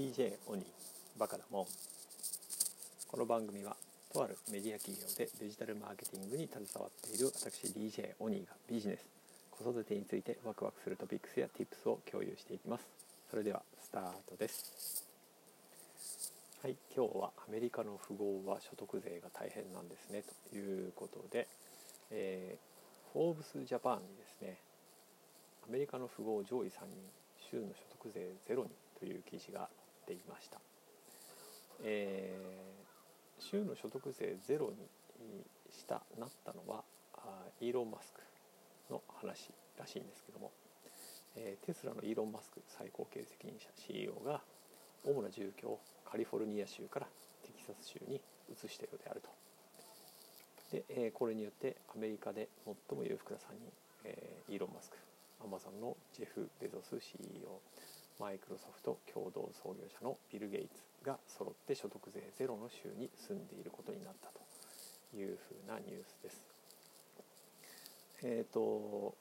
DJ オニーバカだもん。この番組はとあるメディア企業でデジタルマーケティングに携わっている私 DJ オニーがビジネス子育てについてワクワクするトピックスや Tips を共有していきます。それではスタートです。はい今日はアメリカの富豪は所得税が大変なんですね。ということで、えー、フォーブスジャパンにですねアメリカの富豪上位3人州の所得税ゼロにという記事が載ていました、えー、州の所得税ゼロにしたなったのはイーロン・マスクの話らしいんですけども、えー、テスラのイーロン・マスク最高経営責任者 CEO が主な住居をカリフォルニア州からテキサス州に移したようであると。で、えー、これによってアメリカで最も裕福な3人、えー、イーロン・マスクアマゾンのジェフ・ベゾス CEO マイクロソフト共同創業者のビル・ゲイツが揃って所得税ゼロの州に住んでいることになったというふうなニュースです。えっ、ー、と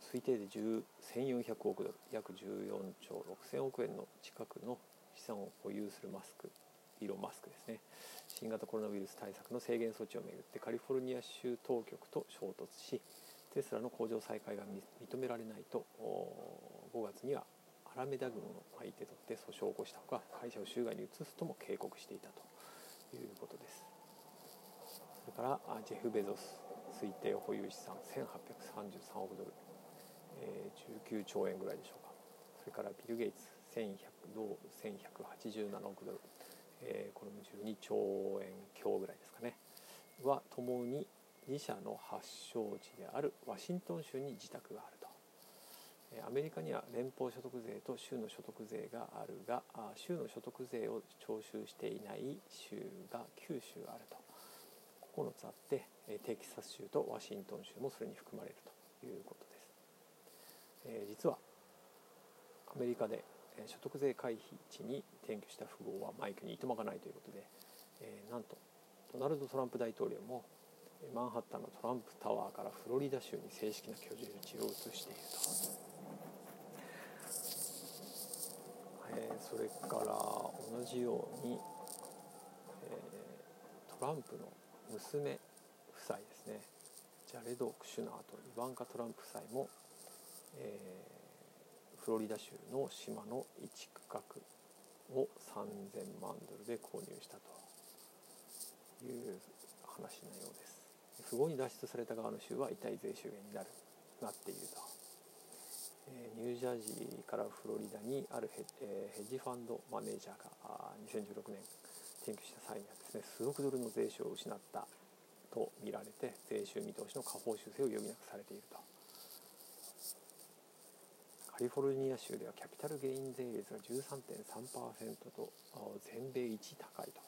推定で1400億ドル約14兆6000億円の近くの資産を保有するマスクイロン・マスクですね新型コロナウイルス対策の制限措置をめぐってカリフォルニア州当局と衝突しテスラの工場再開が認められないと5月にはアラメダ軍を相手取って訴訟を起こしたほか会社を州外に移すとも警告していたということです。それからジェフ・ベゾス推定保有資産1833億ドル、えー、19兆円ぐらいでしょうか。それからビル・ゲイツ1100同1187億ドル、えー、これも12兆円強ぐらいですかね。はともに自社の発祥地であるワシントン州に自宅がある。アメリカには連邦所得税と州の所得税があるが州の所得税を徴収していない州が9州あると。9つあってテキサス州とワシントン州もそれに含まれるということです、え実はアメリカで所得税回避地に転居した富豪はマイクにいとまがないということで、えなんとドナルド・トランプ大統領もマンハッタンのトランプタワーからフロリダ州に正式な居住地を移していると、えー、それから同じように、えー、トランプの娘夫妻ですねジャレド・クシュナーとイバンカ・トランプ夫妻も、えー、フロリダ州の島の一区画を3000万ドルで購入したという話のようです。不合に脱出された側の州は遺体税収源になるなっていると、ニュージャージーからフロリダにあるヘ,、ッジファンドマネージャーが2016年転居した際にはですね数億ドルの税収を失ったと見られて税収見通しの下方修正を余儀なくされていると。カリフォルニア州ではキャピタルゲイン税率が13.3%と全米一高いと。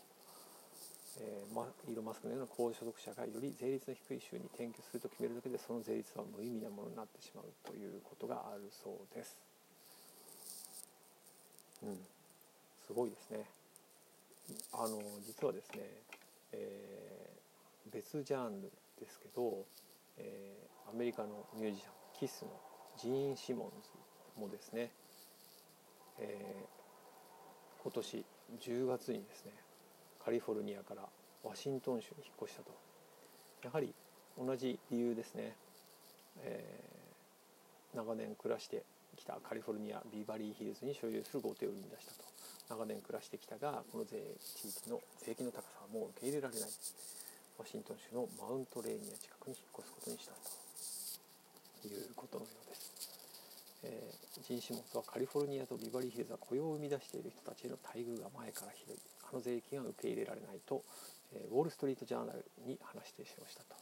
えー、ま、イーロン・マスクのような高所得者がより税率の低い州に転居すると決めるだけでその税率は無意味なものになってしまうということがあるそうです。うん、すごいですね。あの実はですね、えー、別ジャンルですけど、えー、アメリカのミュージシャンキスのジーン・シモンズもですね、えー、今年10月にですねカリフォルニアからワシントン州に引っ越したと。やはり同じ理由ですね、えー、長年暮らしてきたカリフォルニアビバリーヒルズに所有する豪邸を売りに出したと。長年暮らしてきたがこの税地域の税金の高さはもう受け入れられない。ワシントン州のマウントレーニア近くに引っ越すことにしたということのようです、えー、ジン・シモンズはカリフォルニアとビバリーヒルズは雇用を生み出している人たちへの待遇が前からひどい。の税金は受け入れられないと、えウォール・ストリート・ジャーナルに話してしましたと、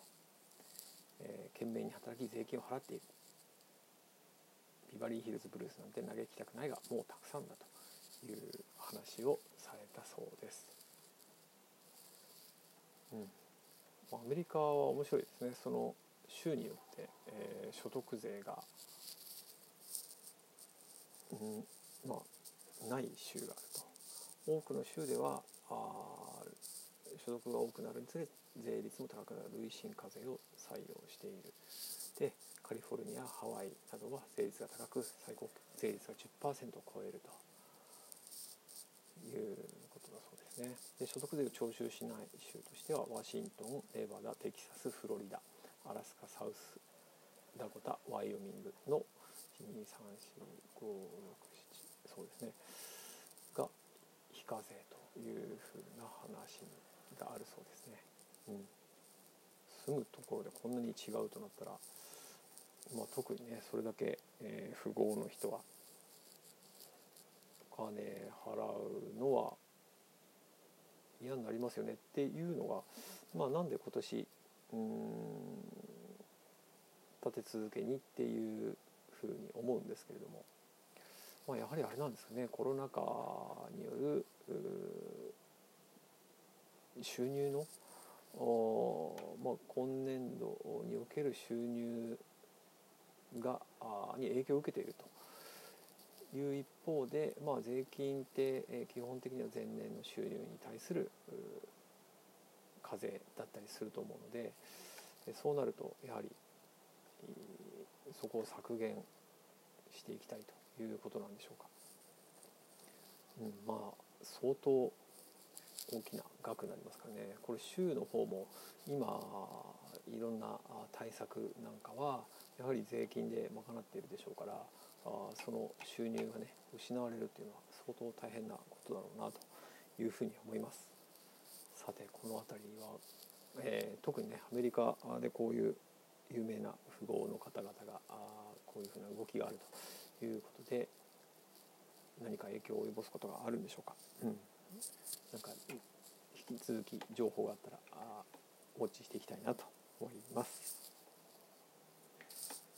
えー、懸命に働き税金を払っている。ビバリーヒルズブルースなんて嘆きたくないがもうたくさんだという話をされたそうです。うん、アメリカは面白いですね。その州によって、えー、所得税が、うん、まあない州があると。多くの州ではあ所得が多くなるにつれ税率も高くなる累進課税を採用しているでカリフォルニアハワイなどは税率が高く最高税率が10%を超えるということだそうですねで所得税を徴収しない州としてはワシントンネバダテキサスフロリダアラスカサウスダコタワイオミングの1234567そうですねが非課税というふうな話があるそうですね。うん住むところでこんなに違うとなったら、まあ、特にねそれだけ、えー、富豪の人はお金払うのは嫌になりますよねっていうのが、まあ、なんで今年うん立て続けにっていうふうに思うんですけれども、まあ、やはりあれなんですかね。コロナ禍による収入のまあ、今年度における収入がに影響を受けていると。いう一方で、まあ、税金って、基本的には前年の収入に対する課税だったりすると思うのでそうなるとやはりそこを削減していきたいということなんでしょうか。うん、まあ相当大きな額になりますからねこれ州の方も今いろんな対策なんかはやはり税金で賄っているでしょうからあその収入がね失われるっていうのは相当大変なことだろうなというふうに思いますさてこの辺りは、えー、特にねアメリカでこういう有名な富豪の方々があこういうふうな動きがあるということで何か影響を及ぼすことがあるんでしょうか。うんなんか引き続き情報があったらあウォッチしていきたいなと思います。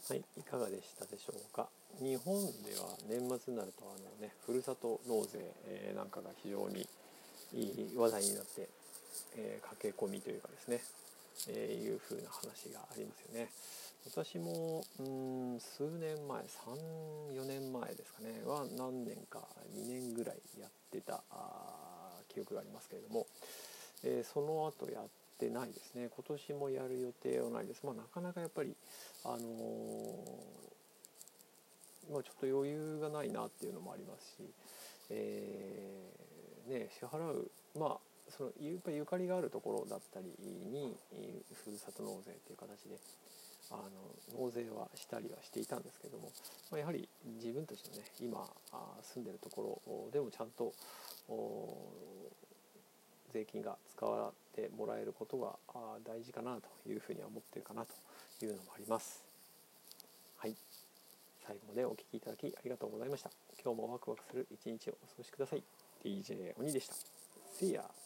はい、いかがでしたでしょうか。日本では年末になるとあのねふるさと納税、えー、なんかが非常にいい話題になって、えー、駆け込みというかですね、えー、いう風な話がありますよね。私もうん数年前34年前ですかねは何年か2年ぐらいやってた記憶がありますけれども、えー、その後やってないですね今年もやる予定はないです。まあ、なかなかやっぱりあのー、まあ、ちょっと余裕がないなっていうのもありますし、えー、ね、支払うまあそのやっぱりゆかりがあるところだったりにふるさと納税っていう形であの納税はしたりはしていたんですけども、まあ、やはり自分たちのね今住んでるところでもちゃんと税金が使わってもらえることが大事かなというふうには思ってるかなというのもあります。はい。最後までお聴きいただきありがとうございました。今日もワクワクする一日をお過ごしください。DJ 鬼でした。See ya!